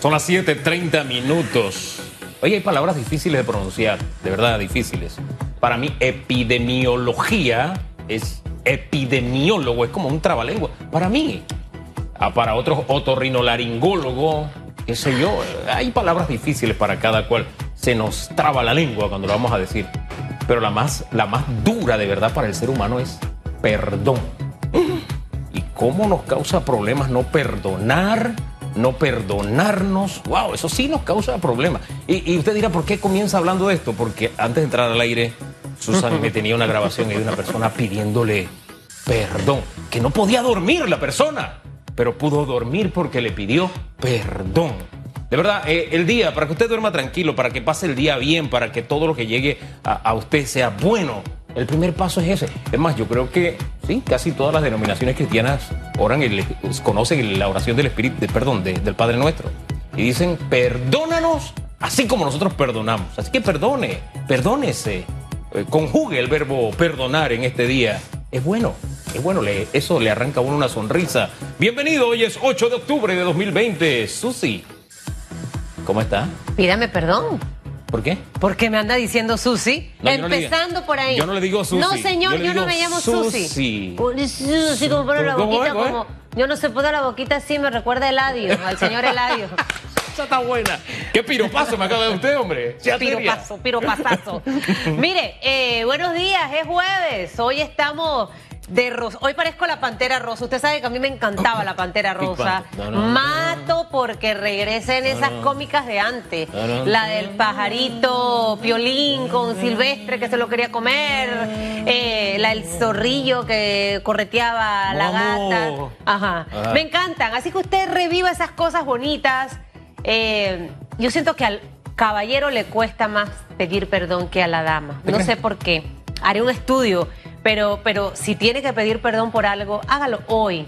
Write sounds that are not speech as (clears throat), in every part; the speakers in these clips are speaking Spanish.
Son las 7:30 minutos. Oye, hay palabras difíciles de pronunciar, de verdad difíciles. Para mí, epidemiología es epidemiólogo, es como un trabalengua. Para mí, ah, para otros, otorrinolaringólogo, qué sé yo. Hay palabras difíciles para cada cual. Se nos traba la lengua cuando lo vamos a decir. Pero la más, la más dura de verdad para el ser humano es perdón. ¿Y cómo nos causa problemas no perdonar? No perdonarnos. Wow, eso sí nos causa problemas. Y, usted dirá, ¿por qué comienza hablando de esto? Porque antes de entrar al aire, Susan me tenía una grabación de una persona pidiéndole perdón. Que no podía dormir la persona, pero pudo dormir porque le pidió perdón. De verdad, eh, el día, para que usted duerma tranquilo, para que pase el día bien, para que todo lo que llegue a, a usted sea bueno, el primer paso es ese. Es más, yo creo que sí, casi todas las denominaciones cristianas oran y conocen la oración del Espíritu, de, perdón, de, del Padre Nuestro. Y dicen, perdónanos así como nosotros perdonamos. Así que perdone, perdónese. Eh, conjugue el verbo perdonar en este día. Es bueno, es bueno, eso le arranca a uno una sonrisa. Bienvenido, hoy es 8 de octubre de 2020. Susi, ¿cómo está? Pídame perdón. ¿Por qué? Porque me anda diciendo Susi. No, no empezando por ahí. yo no le digo Susi, No, señor, yo no me llamo Susi. Susi. Pone Susi, como pone la ¿Cómo es, boquita cómo es? como. Yo no sé poner la boquita así, me recuerda a Eladio, (laughs) al señor Eladio. Esa está buena. ¿Qué piropazo me acaba de usted, hombre? Piropazo, piropazazo. Mire, eh, buenos días, es jueves. Hoy estamos de rosa. Hoy parezco la pantera rosa. Usted sabe que a mí me encantaba la pantera (laughs) rosa. No, no, no, Mato porque regresen esas cómicas de antes. La del pajarito piolín con silvestre que se lo quería comer. eh, la del zorrillo que correteaba la gata. Ajá. Ajá. Me encantan. Así que usted reviva esas cosas bonitas. Eh, yo siento que al caballero le cuesta más pedir perdón que a la dama. ¿Te No sé por qué. Haré un estudio, pero, pero si tiene que pedir perdón por algo, hágalo hoy.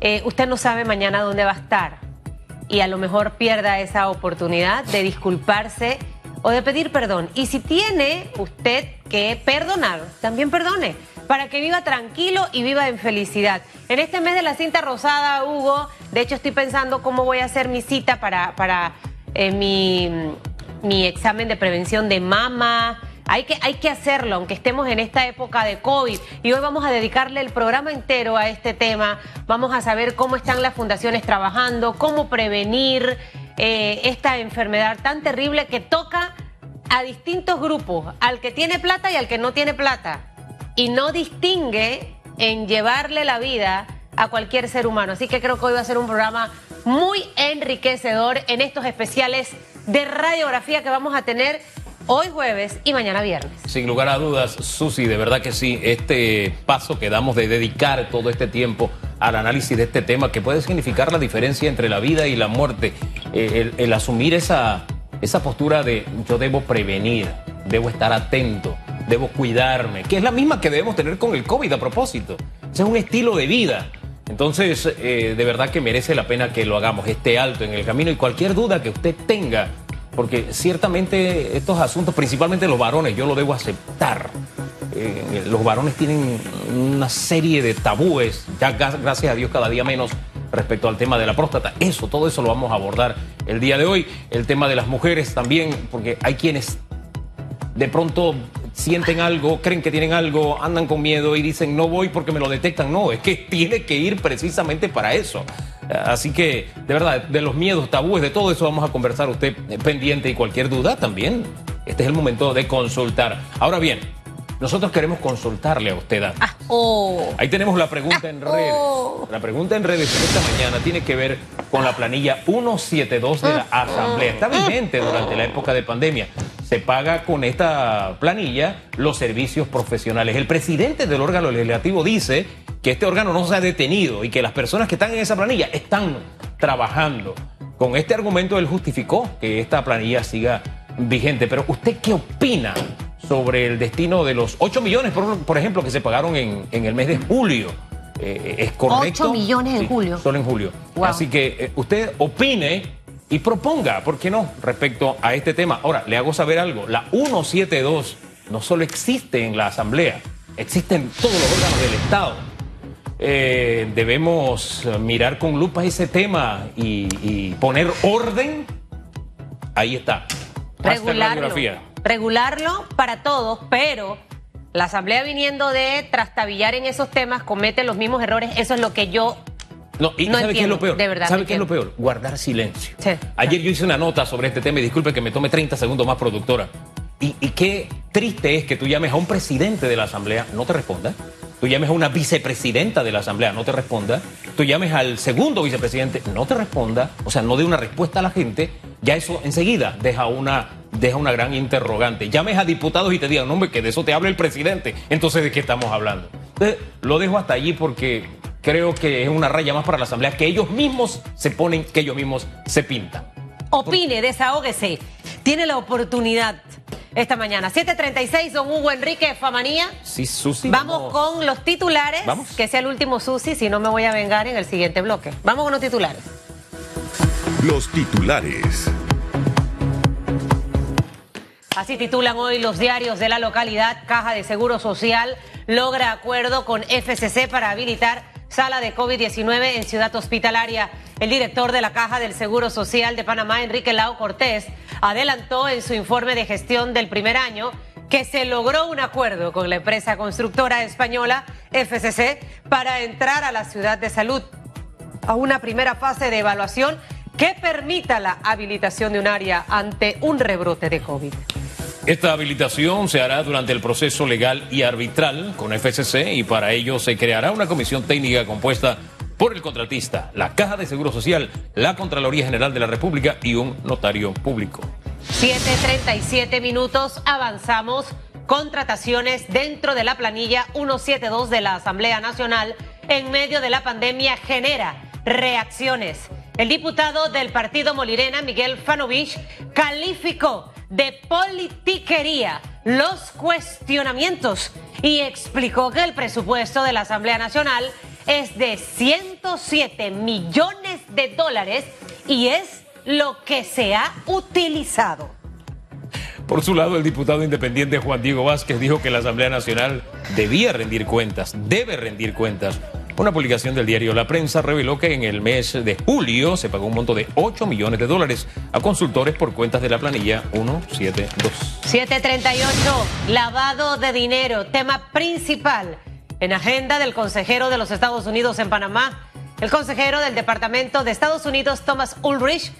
Eh, usted no sabe mañana dónde va a estar y a lo mejor pierda esa oportunidad de disculparse o de pedir perdón. Y si tiene usted que perdonar, también perdone, para que viva tranquilo y viva en felicidad. En este mes de la cinta rosada, Hugo, de hecho estoy pensando cómo voy a hacer mi cita para, para eh, mi, mi examen de prevención de mama. Hay que, hay que hacerlo, aunque estemos en esta época de COVID. Y hoy vamos a dedicarle el programa entero a este tema. Vamos a saber cómo están las fundaciones trabajando, cómo prevenir eh, esta enfermedad tan terrible que toca a distintos grupos, al que tiene plata y al que no tiene plata. Y no distingue en llevarle la vida a cualquier ser humano. Así que creo que hoy va a ser un programa muy enriquecedor en estos especiales de radiografía que vamos a tener hoy jueves y mañana viernes. Sin lugar a dudas, Susi, de verdad que sí, este paso que damos de dedicar todo este tiempo al análisis de este tema, que puede significar la diferencia entre la vida y la muerte, eh, el, asumir esa, esa postura de yo debo prevenir, debo estar atento, debo cuidarme, que es la misma que debemos tener con el COVID a propósito. Es un estilo de vida. Entonces, eh, de verdad que merece la pena que lo hagamos, esté alto en el camino y cualquier duda que usted tenga, porque ciertamente estos asuntos, principalmente los varones, yo lo debo aceptar. Eh, los varones tienen una serie de tabúes, ya gra- gracias a Dios cada día menos respecto al tema de la próstata. Eso, todo eso lo vamos a abordar el día de hoy. El tema de las mujeres también, porque hay quienes de pronto sienten algo, creen que tienen algo, andan con miedo y dicen no voy porque me lo detectan. No, es que tiene que ir precisamente para eso. Así que, de verdad, de los miedos, tabúes, de todo eso vamos a conversar usted eh, pendiente y cualquier duda también. Este es el momento de consultar. Ahora bien, nosotros queremos consultarle a usted. Ah, oh. Ahí tenemos la pregunta en redes. Oh. La pregunta en redes esta mañana tiene que ver con la planilla 172 de la Asamblea. Está vigente durante la época de pandemia. Se paga con esta planilla los servicios profesionales. El presidente del órgano legislativo dice que este órgano no se ha detenido y que las personas que están en esa planilla están trabajando. Con este argumento él justificó que esta planilla siga vigente. Pero ¿usted qué opina sobre el destino de los 8 millones, por, por ejemplo, que se pagaron en, en el mes de julio? Eh, ¿Es correcto? 8 millones en Sí, julio. Solo en julio. Wow. Así que eh, usted opine y proponga, ¿por qué no?, respecto a este tema. Ahora, le hago saber algo. La 172 no solo existe en la Asamblea, existe en todos los órganos del Estado. eh, debemos mirar con lupa ese tema y, poner orden. Ahí está. Regularlo, regularlo para todos, pero la Asamblea viniendo de trastabillar en esos temas comete los mismos errores. Eso es lo que yo no, y ¿sabe qué es lo peor? De verdad. ¿Sabe qué es lo peor? Guardar silencio. Ayer yo hice una nota sobre este tema y disculpe que me tome 30 segundos más, productora. Y, y, qué triste es que tú llames a un presidente de la Asamblea, no te responda. Tú llames a una vicepresidenta de la Asamblea, no te responda. Tú llames al segundo vicepresidente, no te responda. O sea, no dé una respuesta a la gente. Ya eso enseguida deja una, deja una gran interrogante. Llames a diputados y te digan, no, hombre, que de eso te habla el presidente. Entonces, ¿de qué estamos hablando? Entonces, lo dejo hasta allí porque creo que es una raya más para la Asamblea que ellos mismos se ponen, que ellos mismos se pintan. Opine, desahógese. Tiene la oportunidad esta mañana. 7:36, don Hugo Enrique Famanía. Sí, Susi. Vamos, con los titulares. Vamos. Que sea el último Susi, si no me voy a vengar en el siguiente bloque. Vamos con los titulares. Los titulares. Así titulan hoy los diarios de la localidad. Caja de Seguro Social logra acuerdo con FCC para habilitar sala de COVID-19 en Ciudad Hospitalaria. El director de la Caja del Seguro Social de Panamá, Enrique Lau Cortés, adelantó en su informe de gestión del primer año que se logró un acuerdo con la empresa constructora española FCC para entrar a la ciudad de salud a una primera fase de evaluación que permita la habilitación de un área ante un rebrote de COVID. Esta habilitación se hará durante el proceso legal y arbitral con FCC y para ello se creará una comisión técnica compuesta por el contratista, la Caja de Seguro Social, la Contraloría General de la República y un notario público. 7.37 minutos, avanzamos. Contrataciones dentro de la planilla 172 de la Asamblea Nacional en medio de la pandemia genera reacciones. El diputado del partido Molirena, Miguel Fanovich, calificó de politiquería los cuestionamientos y explicó que el presupuesto de la Asamblea Nacional es de 107 millones de dólares y es lo que se ha utilizado. Por su lado, el diputado independiente Juan Diego Vázquez dijo que la Asamblea Nacional debía rendir cuentas, debe rendir cuentas una publicación del diario La Prensa reveló que en el mes de julio se pagó un monto de 8 millones de dólares a consultores por cuentas de la planilla 172. 738, lavado de dinero, tema principal en agenda del consejero de los Estados Unidos en Panamá. El consejero del Departamento de Estados Unidos, Thomas Ulrich,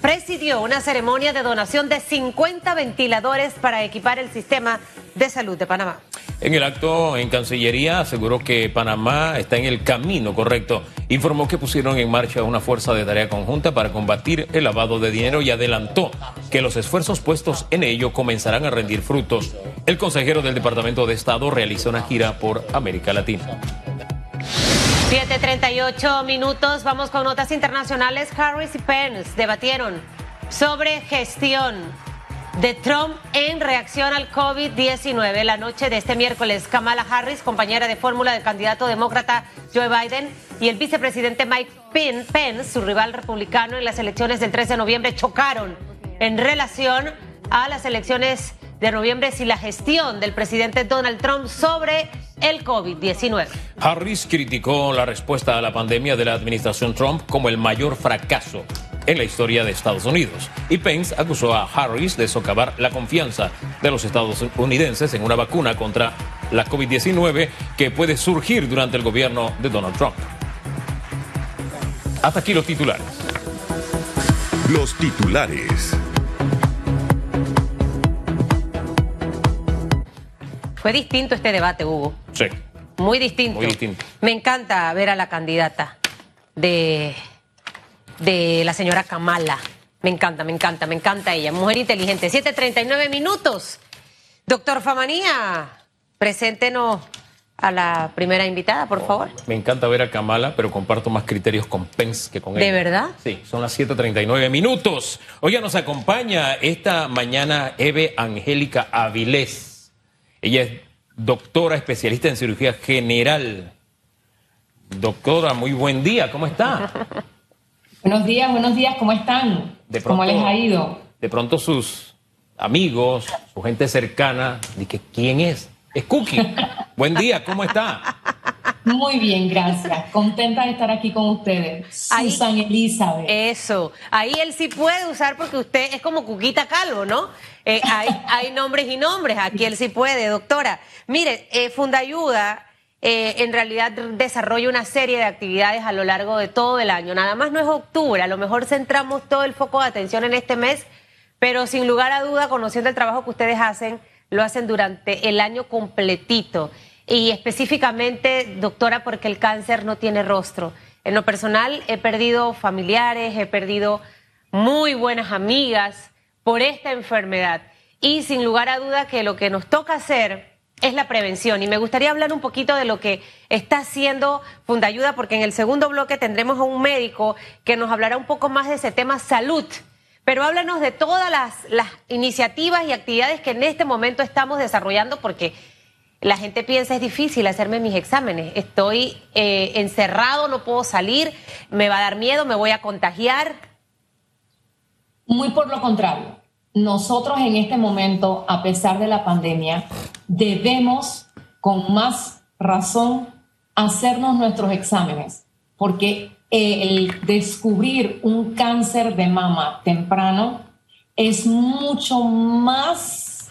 presidió una ceremonia de donación de 50 ventiladores para equipar el sistema de salud de Panamá. En el acto en Cancillería aseguró que Panamá está en el camino correcto. Informó que pusieron en marcha una fuerza de tarea conjunta para combatir el lavado de dinero y adelantó que los esfuerzos puestos en ello comenzarán a rendir frutos. El consejero del Departamento de Estado realizó una gira por América Latina. 7.38 minutos, vamos con notas internacionales. Harris y Pence debatieron sobre gestión de Trump en reacción al COVID-19. La noche de este miércoles, Kamala Harris, compañera de fórmula del candidato demócrata Joe Biden, y el vicepresidente Mike Pence, su rival republicano en las elecciones del 13 de noviembre, chocaron en relación a las elecciones de noviembre y la gestión del presidente Donald Trump sobre el COVID-19. Harris criticó la respuesta a la pandemia de la administración Trump como el mayor fracaso en la historia de Estados Unidos. Y Pence acusó a Harris de socavar la confianza de los estadounidenses en una vacuna contra la COVID-19 que puede surgir durante el gobierno de Donald Trump. Hasta aquí los titulares. Los titulares. Fue distinto este debate, Hugo. Sí. Muy distinto. Muy distinto. Me encanta ver a la candidata de de la señora Kamala. Me encanta, me encanta, me encanta ella. Mujer inteligente. 7.39 minutos. Doctor Famanía, preséntenos a la primera invitada, por favor. Me encanta ver a Kamala, pero comparto más criterios con Pence que con ella. ¿De verdad? Sí, son las 7.39 minutos. Hoy nos acompaña esta mañana Eve Angélica Avilés. Ella es doctora especialista en cirugía general. Doctora, muy buen día, ¿cómo está? (laughs) Buenos días, buenos días, ¿cómo están? ¿Cómo les ha ido? De pronto sus amigos, su gente cercana, que ¿quién es? Es Cookie. (laughs) Buen día, ¿cómo está? Muy bien, gracias. Contenta de estar aquí con ustedes. Susan Elizabeth. Eso. Ahí él sí puede usar porque usted es como Cuquita Calvo, ¿no? Eh, hay, nombres y nombres. Aquí él sí puede, doctora. Mire, eh, Fundayuda eh, en realidad desarrolla una serie de actividades a lo largo de todo el año. Nada más no es octubre. A lo mejor centramos todo el foco de atención en este mes, pero sin lugar a duda, conociendo el trabajo que ustedes hacen, lo hacen durante el año completito. Y específicamente, doctora, porque el cáncer no tiene rostro. En lo personal, he perdido familiares, he perdido muy buenas amigas por esta enfermedad. Y sin lugar a duda que lo que nos toca hacer es la prevención. Y me gustaría hablar un poquito de lo que está haciendo Fundayuda, porque en el segundo bloque tendremos a un médico que nos hablará un poco más de ese tema salud pero háblanos de todas las, iniciativas y actividades que en este momento estamos desarrollando, porque la gente piensa es difícil hacerme mis exámenes. Estoy eh, encerrado, no puedo salir, me va a dar miedo, me voy a contagiar. Muy por lo contrario. Nosotros en este momento, a pesar de la pandemia, debemos con más razón hacernos nuestros exámenes, porque el descubrir un cáncer de mama temprano es mucho más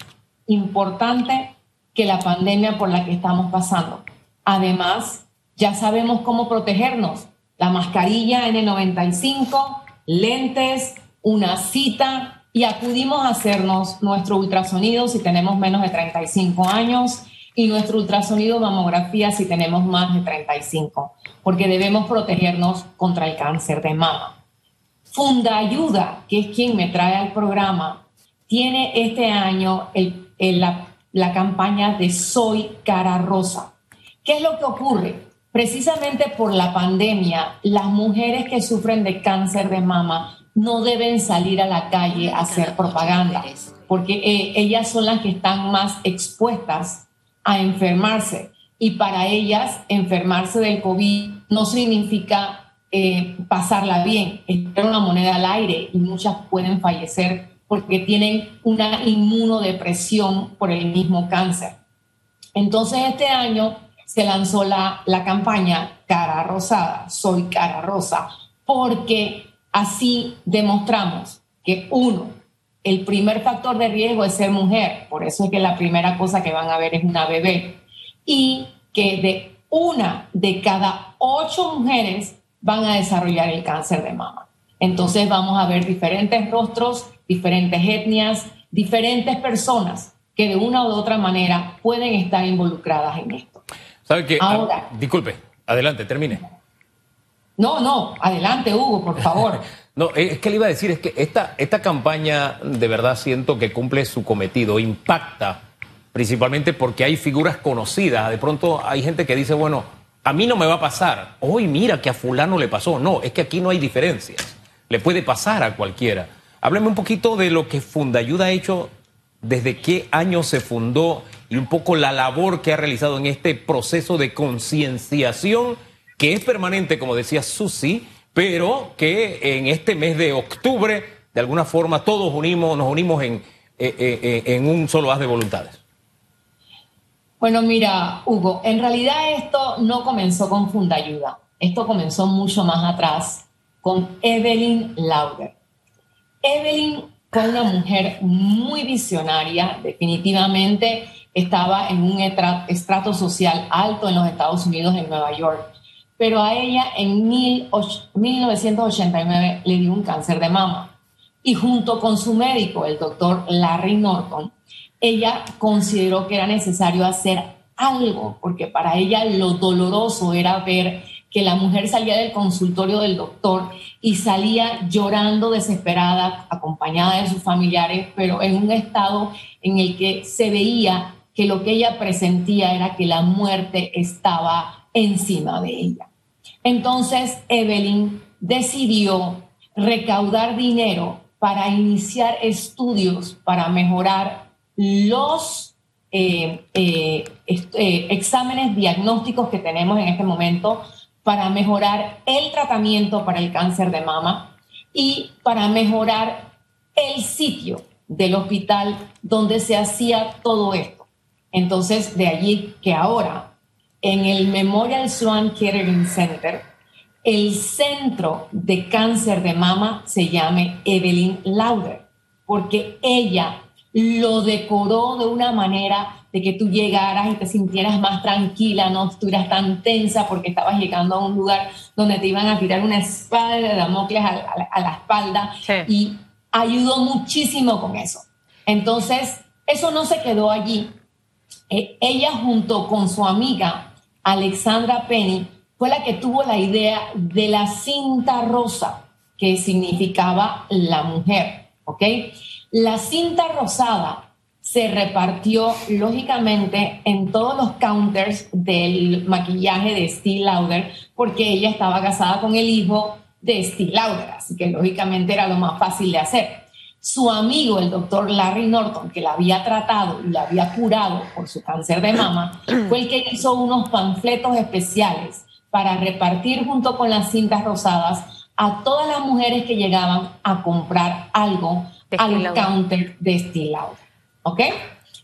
importante que la pandemia por la que estamos pasando. Además, ya sabemos cómo protegernos. La mascarilla N95, lentes, una cita y acudimos a hacernos nuestro ultrasonido si tenemos menos de 35 años y nuestro ultrasonido mamografía si tenemos más de 35 porque debemos protegernos contra el cáncer de mama. Funda Ayuda, que es quien me trae al programa, tiene este año la, la campaña de Soy Cara Rosa. ¿Qué es lo que ocurre? Precisamente por la pandemia, las mujeres que sufren de cáncer de mama no deben salir a la calle a hacer propaganda, porque eh, ellas son las que están más expuestas a enfermarse y para ellas enfermarse del COVID no significa eh, pasarla bien, es una moneda al aire y muchas pueden fallecer porque tienen una inmunodepresión por el mismo cáncer. Entonces este año se lanzó la, la campaña Cara Rosada, Soy Cara Rosa, porque así demostramos que uno, el primer factor de riesgo es ser mujer, por eso es que la primera cosa que van a ver es una bebé y que de una de cada ocho mujeres van a desarrollar el cáncer de mama. Entonces vamos a ver diferentes rostros, diferentes etnias, diferentes personas que de una u otra manera pueden estar involucradas en esto. ¿Sabe qué? Ahora, disculpe, adelante, termine. No, no, adelante, Hugo, por favor. (laughs) no, es que le iba a decir, es que esta, esta campaña de verdad siento que cumple su cometido, impacta principalmente porque hay figuras conocidas. De pronto hay gente que dice, bueno, a mí no me va a pasar. Hoy mira que a fulano le pasó. No, es que aquí no hay diferencias. Le puede pasar a cualquiera. Hábleme un poquito de lo que Fundayuda ha hecho, desde qué año se fundó y un poco la labor que ha realizado en este proceso de concienciación que es permanente, como decía Susi, pero que en este mes de octubre, de alguna forma, todos unimos, nos unimos en, eh, eh, eh, en un solo haz de voluntades. Bueno, mira, Hugo, en realidad esto no comenzó con Fundayuda. Esto comenzó mucho más atrás con Evelyn Lauder. Evelyn fue una mujer muy visionaria, definitivamente estaba en un estrato social alto en los Estados Unidos, en Nueva York, pero a ella en 1989 le dio un cáncer de mama. Y junto con su médico, el doctor Larry Norton, ella consideró que era necesario hacer algo, porque para ella lo doloroso era ver que la mujer salía del consultorio del doctor y salía llorando desesperada, acompañada de sus familiares, pero en un estado en el que se veía que lo que ella presentía era que la muerte estaba encima de ella. Entonces Evelyn decidió recaudar dinero para iniciar estudios para mejorar los eh, eh, eh, exámenes diagnósticos que tenemos en este momento para mejorar el tratamiento para el cáncer de mama y para mejorar el sitio del hospital donde se hacía todo esto. Entonces, de allí que ahora en el Memorial Sloan Kettering Center, el centro de cáncer de mama se llame Evelyn Lauder, porque ella lo decoró de una manera de que tú llegaras y te sintieras más tranquila, no estuvieras tan tensa porque estabas llegando a un lugar donde te iban a tirar una espada de Damocles a, la espalda y ayudó muchísimo con eso. Entonces, eso no se quedó allí. Eh, ella junto con su amiga Alexandra Penny fue la que tuvo la idea de la cinta rosa, que significaba la mujer, ¿ok? La cinta rosada se repartió lógicamente en todos los counters del maquillaje de Steve Lauder, porque ella estaba casada con el hijo de Steve Lauder, así que lógicamente era lo más fácil de hacer. Su amigo, el doctor Larry Norton, que la había tratado y la había curado por su cáncer de mama, (clears throat) fue el que hizo unos panfletos especiales para repartir junto con las cintas rosadas a todas las mujeres que llegaban a comprar algo al counter de Lauder. ¿Ok?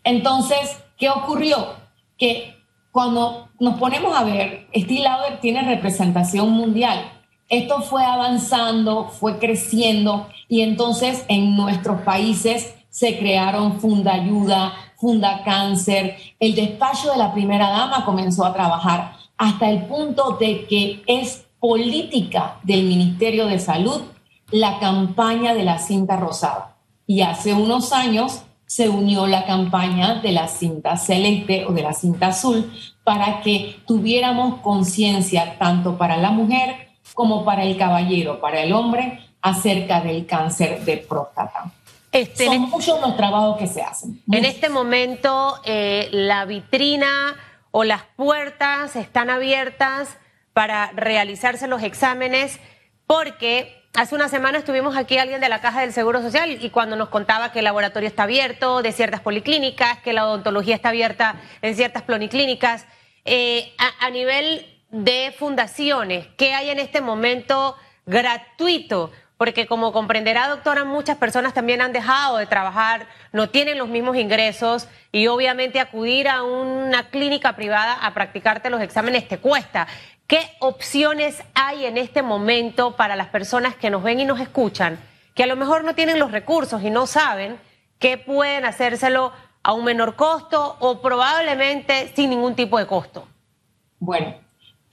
Entonces, ¿qué ocurrió? Que cuando nos ponemos a ver, Lauder tiene representación mundial. Esto fue avanzando, fue creciendo y entonces en nuestros países se crearon Funda Ayuda, Funda Cáncer, el despacho de la primera dama comenzó a trabajar hasta el punto de que es política del Ministerio de Salud la campaña de la cinta rosada. Y hace unos años se unió la campaña de la cinta celeste o de la cinta azul para que tuviéramos conciencia tanto para la mujer como para el caballero, para el hombre, acerca del cáncer de próstata. Este, Son muchos los trabajos que se hacen. En este momento, eh, la vitrina o las puertas están abiertas para realizarse los exámenes porque Hace una semana estuvimos aquí alguien de la Caja del Seguro Social y cuando nos contaba que el laboratorio está abierto de ciertas policlínicas, que la odontología está abierta en ciertas policlínicas, eh, a, nivel de fundaciones, ¿qué hay en este momento gratuito? Porque como comprenderá, doctora, muchas personas también han dejado de trabajar, no tienen los mismos ingresos y obviamente acudir a una clínica privada a practicarte los exámenes te cuesta. ¿Qué opciones hay en este momento para las personas que nos ven y nos escuchan, que a lo mejor no tienen los recursos y no saben que pueden hacérselo a un menor costo o probablemente sin ningún tipo de costo? Bueno,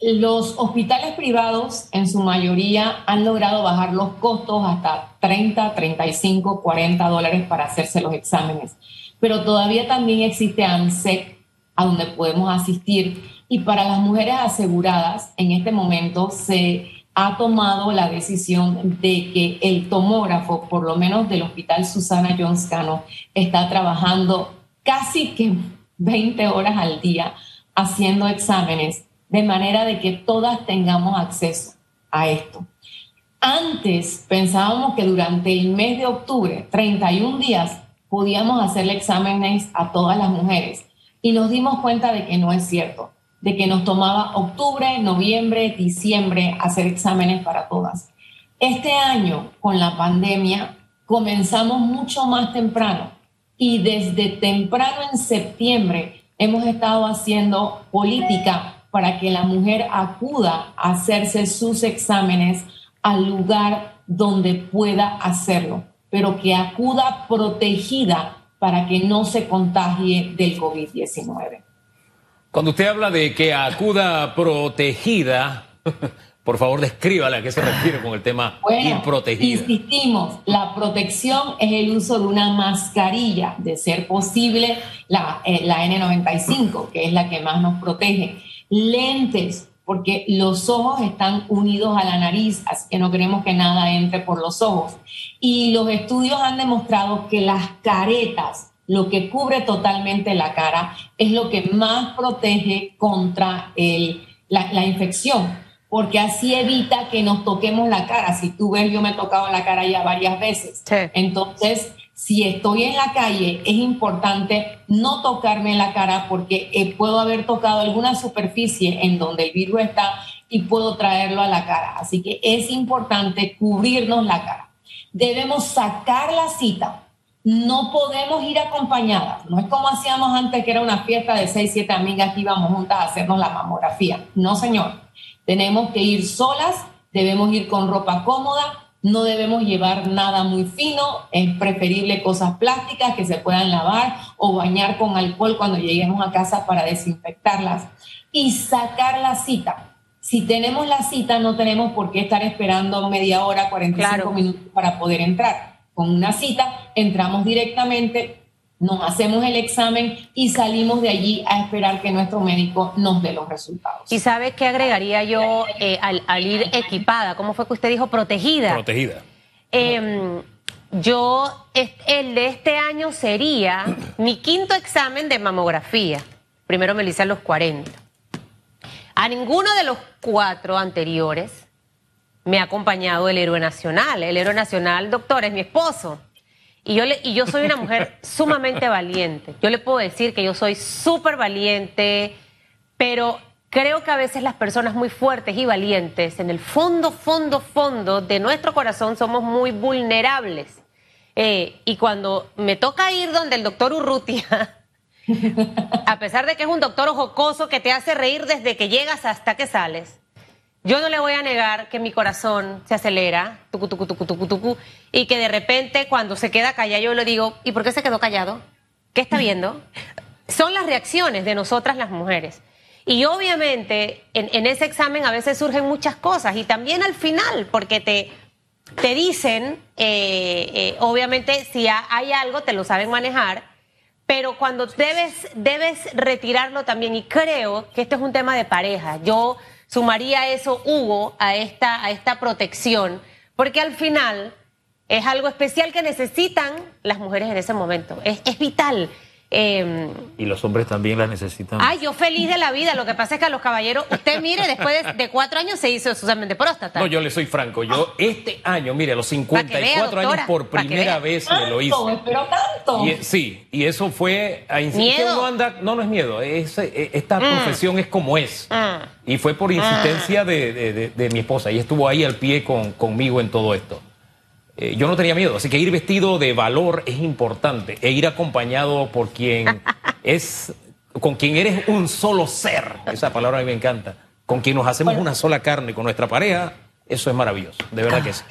los hospitales privados en su mayoría han logrado bajar los costos hasta 30, 35, 40 dólares para hacerse los exámenes, pero todavía también existe ANSEC a donde podemos asistir. Y para las mujeres aseguradas, en este momento se ha tomado la decisión de que el tomógrafo, por lo menos del Hospital Susana Jones Cano, está trabajando casi que 20 horas al día haciendo exámenes, de manera de que todas tengamos acceso a esto. Antes pensábamos que durante el mes de octubre, 31 días, podíamos hacerle exámenes a todas las mujeres y nos dimos cuenta de que no es cierto de que nos tomaba octubre, noviembre, diciembre hacer exámenes para todas. Este año, con la pandemia, comenzamos mucho más temprano y desde temprano en septiembre hemos estado haciendo política para que la mujer acuda a hacerse sus exámenes al lugar donde pueda hacerlo, pero que acuda protegida para que no se contagie del COVID-19. Cuando usted habla de que acuda protegida, (laughs) por favor descríbala a qué se refiere con el tema bueno, protegida. Insistimos, la protección es el uso de una mascarilla, de ser posible la, eh, la N95, que es la que más nos protege. Lentes, porque los ojos están unidos a la nariz, así que no queremos que nada entre por los ojos. Y los estudios han demostrado que las caretas lo que cubre totalmente la cara es lo que más protege contra la, infección, porque así evita que nos toquemos la cara. Si tú ves, yo me he tocado la cara ya varias veces. Entonces, si estoy en la calle, es importante no tocarme la cara porque eh, puedo haber tocado alguna superficie en donde el virus está y puedo traerlo a la cara. Así que es importante cubrirnos la cara. Debemos sacar la cita no podemos ir acompañadas. No es como hacíamos antes, que era una fiesta de seis, siete amigas que íbamos juntas a hacernos la mamografía. No, señor. Tenemos que ir solas, debemos ir con ropa cómoda, no debemos llevar nada muy fino, es preferible cosas plásticas que se puedan lavar o bañar con alcohol cuando lleguemos a casa para desinfectarlas. Y sacar la cita. Si tenemos la cita, no tenemos por qué estar esperando media hora, 45 minutos para poder entrar. Con una cita, entramos directamente, nos hacemos el examen y salimos de allí a esperar que nuestro médico nos dé los resultados. ¿Y sabe qué agregaría yo eh, al, ir equipada? ¿Cómo fue que usted dijo protegida? Protegida. Em, yo, el de este año sería (clears throat) mi quinto examen de mamografía. Primero me lo hice a los 40. A ninguno de los cuatro anteriores me ha acompañado el héroe nacional. El héroe nacional, doctor, es mi esposo. Y yo, y yo soy una mujer sumamente valiente. Yo le puedo decir que yo soy súper valiente, pero creo que a veces las personas muy fuertes y valientes, en el fondo, fondo, fondo de nuestro corazón, somos muy vulnerables. Eh, y cuando me toca ir donde el doctor Urrutia, (laughs) a pesar de que es un doctor jocoso que te hace reír desde que llegas hasta que sales, yo no le voy a negar que mi corazón se acelera, tucu, tucu, tucu, tucu, tucu, y que de repente cuando se queda callado yo le digo, ¿y por qué se quedó callado? ¿Qué está (laughs) viendo? Son las reacciones de nosotras las mujeres. Y obviamente en, ese examen a veces surgen muchas cosas y también al final, porque te, te dicen, eh, eh, obviamente si hay algo te lo saben manejar, pero cuando debes, debes retirarlo también, y creo que este es un tema de pareja, yo sumaría eso, Hugo, a esta, a esta protección, porque al final es algo especial que necesitan las mujeres en ese momento. Es, es vital. Em, y los hombres también las necesitan. Ay, yo feliz de la vida. Lo que pasa es que a los caballeros, usted mire, después de, cuatro años se hizo su examen de próstata. No, yo le soy franco. Yo este año, mire, a los 54 años por primera vez me lo hice. Pero tanto. sí, y eso fue a insistir. No, anda, no, no es miedo. Es, eh, esta mm. profesión es como es. Mm. Y fue por insistencia mm. de, de, mi esposa. Y estuvo ahí al pie con, conmigo en todo esto. Eh, yo no tenía miedo, así que ir vestido de valor es importante e ir acompañado por quien (laughs) es, con quien eres un solo ser, esa palabra a mí me encanta, con quien nos hacemos una sola carne con nuestra pareja, eso es maravilloso, de verdad que sí.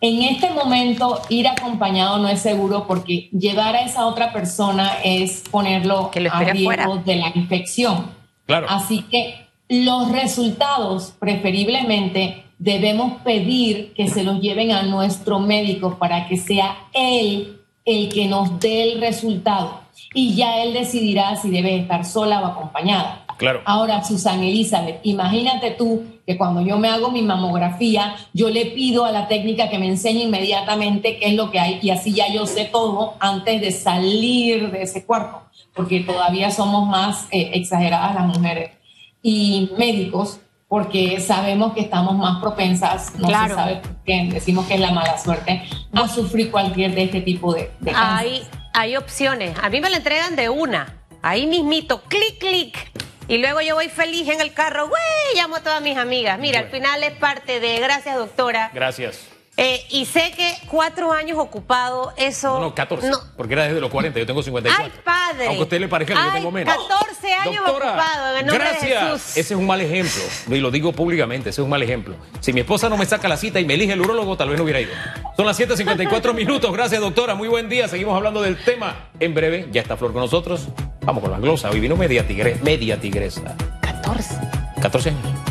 En, este momento ir acompañado no es seguro porque llevar a esa otra persona es ponerlo a riesgo de la infección. Claro. Así que los resultados preferiblemente debemos pedir que se los lleven a nuestro médico para que sea él el que nos dé el resultado y ya él decidirá si debe estar sola o acompañada. Claro. Ahora, Susana Elizabeth, imagínate tú que cuando yo me hago mi mamografía, yo le pido a la técnica que me enseñe inmediatamente qué es lo que hay y así ya yo sé todo antes de salir de ese cuarto, porque todavía somos más eh, exageradas las mujeres. Y médicos porque sabemos que estamos más propensas, no se sabe qué, decimos que es la mala suerte, a sufrir cualquier de este tipo de, de hay, hay opciones. A mí me la entregan de una. Ahí mismito, clic, clic. Y luego yo voy feliz en el carro, güey, llamo a todas mis amigas. Mira, al final es parte de, gracias doctora. Gracias. Eh, y sé que cuatro años ocupado, eso. No, no 14. Porque era desde los 40, yo tengo 54. ¡Ay, padre! Aunque a usted le parezca que yo tengo menos. 14 años ocupado, en nombre gracias. De Jesús. Ese es un mal ejemplo. Y lo digo públicamente, ese es un mal ejemplo. Si mi esposa no me saca la cita y me elige el urólogo, tal vez no hubiera ido. Son las 7:54 (laughs) minutos. Gracias, doctora. Muy buen día. Seguimos hablando del tema. En breve, ya está Flor con nosotros. Vamos con la glosa. Hoy vino media, tigre, media tigresa. 14. 14 años.